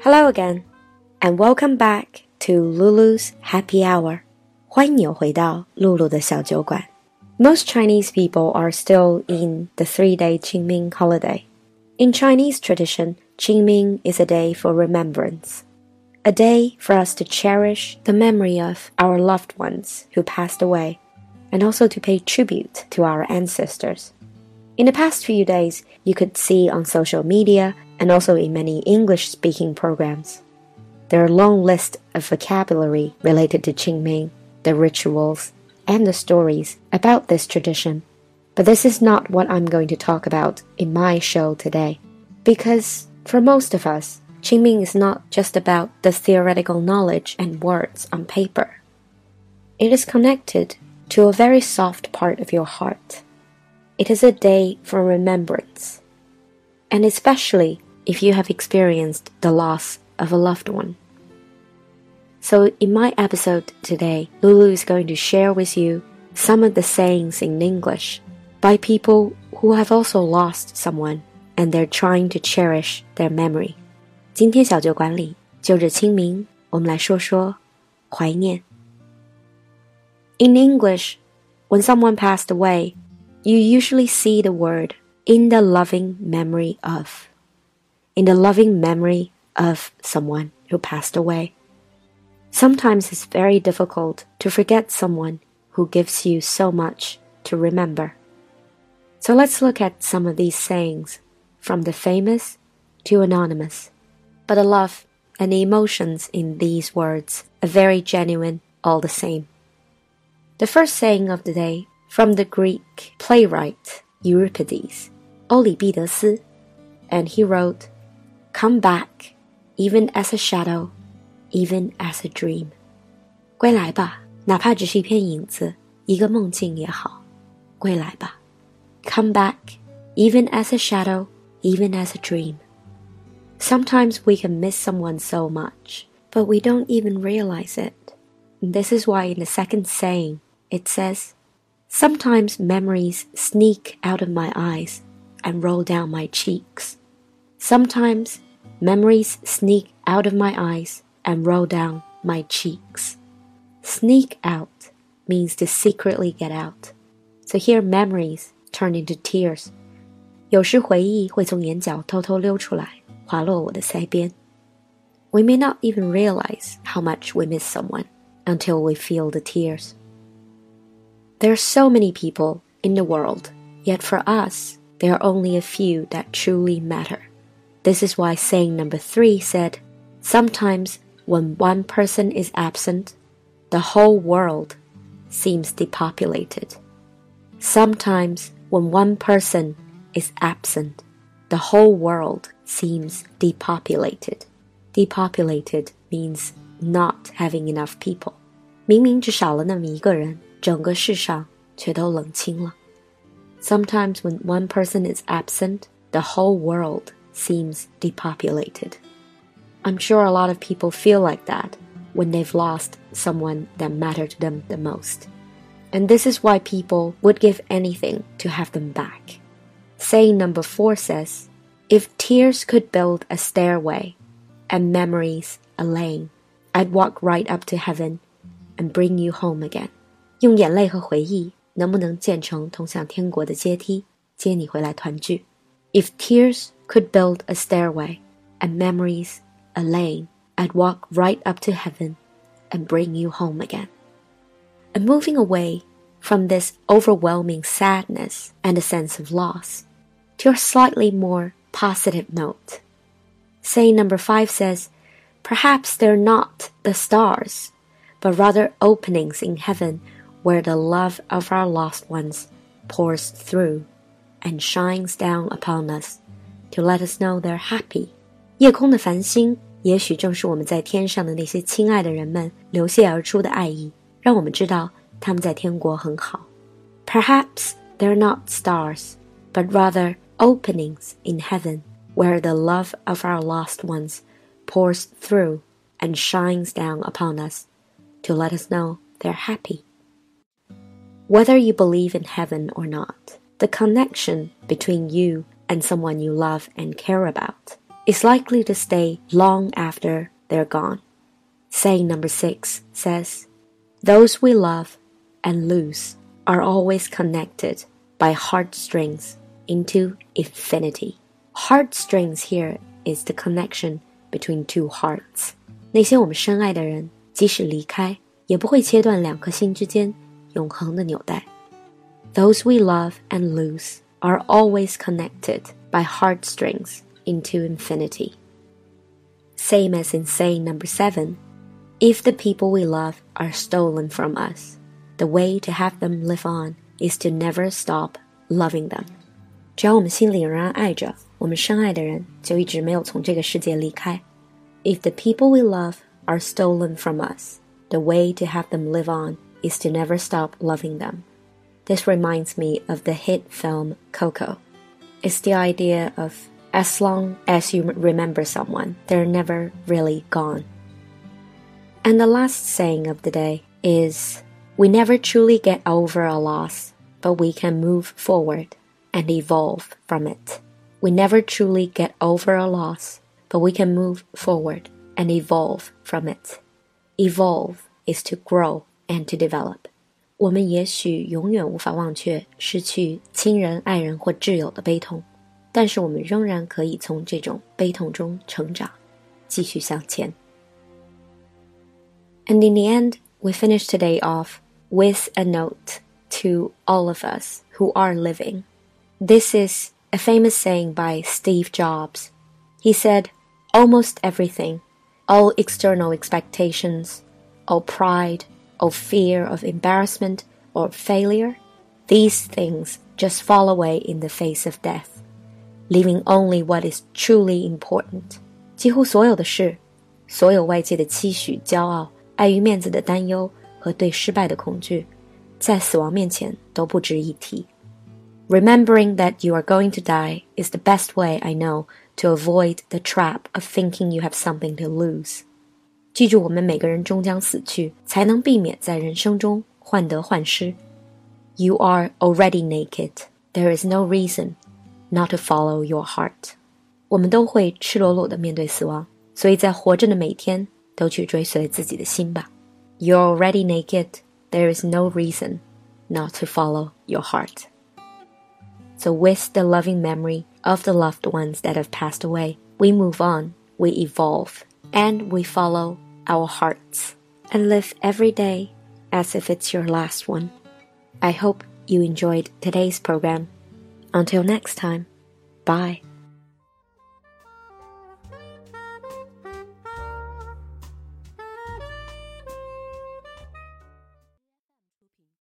Hello again, and welcome back to Lulu's Happy Hour. 欢迎你回到露露的小酒馆。Most Chinese people are still in the three-day Qingming holiday. In Chinese tradition, Qingming is a day for remembrance, a day for us to cherish the memory of our loved ones who passed away, and also to pay tribute to our ancestors. In the past few days, you could see on social media and also in many English speaking programs. There are long list of vocabulary related to Qingming, the rituals, and the stories about this tradition. But this is not what I'm going to talk about in my show today. Because for most of us, Qingming is not just about the theoretical knowledge and words on paper. It is connected to a very soft part of your heart. It is a day for remembrance, and especially if you have experienced the loss of a loved one. So, in my episode today, Lulu is going to share with you some of the sayings in English by people who have also lost someone and they're trying to cherish their memory. 今天小酒馆里就着清明，我们来说说怀念。In English, when someone passed away, you usually see the word in the loving memory of in the loving memory of someone who passed away. Sometimes it's very difficult to forget someone who gives you so much to remember. So let's look at some of these sayings, from the famous to anonymous. But the love and the emotions in these words are very genuine all the same. The first saying of the day from the Greek playwright Euripides, and he wrote, Come back, even as a shadow, even as a dream. 归来吧，哪怕只是一片影子，一个梦境也好。归来吧，Come back, even as a shadow, even as a dream. Sometimes we can miss someone so much, but we don't even realize it. This is why in the second saying it says, Sometimes memories sneak out of my eyes and roll down my cheeks. Sometimes memories sneak out of my eyes and roll down my cheeks. Sneak out means to secretly get out. So here memories turn into tears. 有时回忆会从眼角偷偷溜出来，滑落我的腮边。We may not even realize how much we miss someone until we feel the tears. There are so many people in the world, yet for us, there are only a few that truly matter. This is why saying number three said, Sometimes when one person is absent, the whole world seems depopulated. Sometimes when one person is absent, the whole world seems depopulated. Depopulated means not having enough people. 明明只少了那么一个人，整个世上却都冷清了。Sometimes when one person is absent, the whole world seems depopulated. I'm sure a lot of people feel like that when they've lost someone that mattered to them the most. And this is why people would give anything to have them back. Saying number four says, If tears could build a stairway and memories a lane, I'd walk right up to heaven and bring you home again. 用眼泪和回忆能不能建成通向天国的阶梯，接你回来团聚？If tears could build a stairway and memories a lane, I'd walk right up to heaven and bring you home again. And moving away from this overwhelming sadness and a sense of loss to a slightly more positive note. Saying number five says, Perhaps they're not the stars, but rather openings in heaven where the love of our lost ones pours through and shines down upon us to let us know they're happy. 夜空的繁星，也许正是我们在天上的那些亲爱的人们流泻而出的爱意，让我们知道他们在天国很好。Perhaps they're not stars, but rather openings in heaven where the love of our lost ones pours through and shines down upon us to let us know they're happy. Whether you believe in heaven or not, the connection between you and someone you love and care about is likely to stay long after they're gone. Saying number six says, Those we love and lose are always connected by heartstrings into infinity. Heartstrings here is the connection between two hearts. 那些我们深爱的人，即使离开，也不会切断两颗心之间永恒的纽带。Those we love and lose are always connected by heartstrings into infinity. Same as in saying number seven, if the people we love are stolen from us, the way to have them live on is to never stop loving them. 只要我们心里仍然爱着我们深爱的人，就一直没有从这个世界离开。If the people we love are stolen from us, the way to have them live on is to never stop loving them. This reminds me of the hit film Coco. It's the idea of as long as you remember someone, they're never really gone. And the last saying of the day is We never truly get over a loss, but we can move forward and evolve from it. We never truly get over a loss, but we can move forward and evolve from it. Evolve is to grow and to develop. 我们也许永远无法忘却失去亲人、爱人或挚友的悲痛，但是我们仍然可以从这种悲痛中成长，继续向前。And in the end, we finish today off with a note to all of us who are living. This is a famous saying by Steve Jobs. He said, Almost everything, all external expectations, all pride, all fear of embarrassment or failure, these things just fall away in the face of death, leaving only what is truly important. 几乎所有的事，所有外界的期许、骄傲、碍于面子的担忧和对失败的恐惧，在死亡面前都不值一提。Remembering that you are going to die is the best way I know to avoid the trap of thinking you have something to lose. 记住，我们每个人终将死去，才能避免在人生中患得患失。You are already naked. There is no reason not to follow your heart. 我们都会赤裸裸的面对死亡，所以在活着的每一天都去追随自己的心吧。You're already naked. There is no reason not to follow your heart. So, with the loving memory of the loved ones that have passed away, we move on, we evolve, and we follow our hearts and live every day as if it's your last one. I hope you enjoyed today's program. Until next time, bye.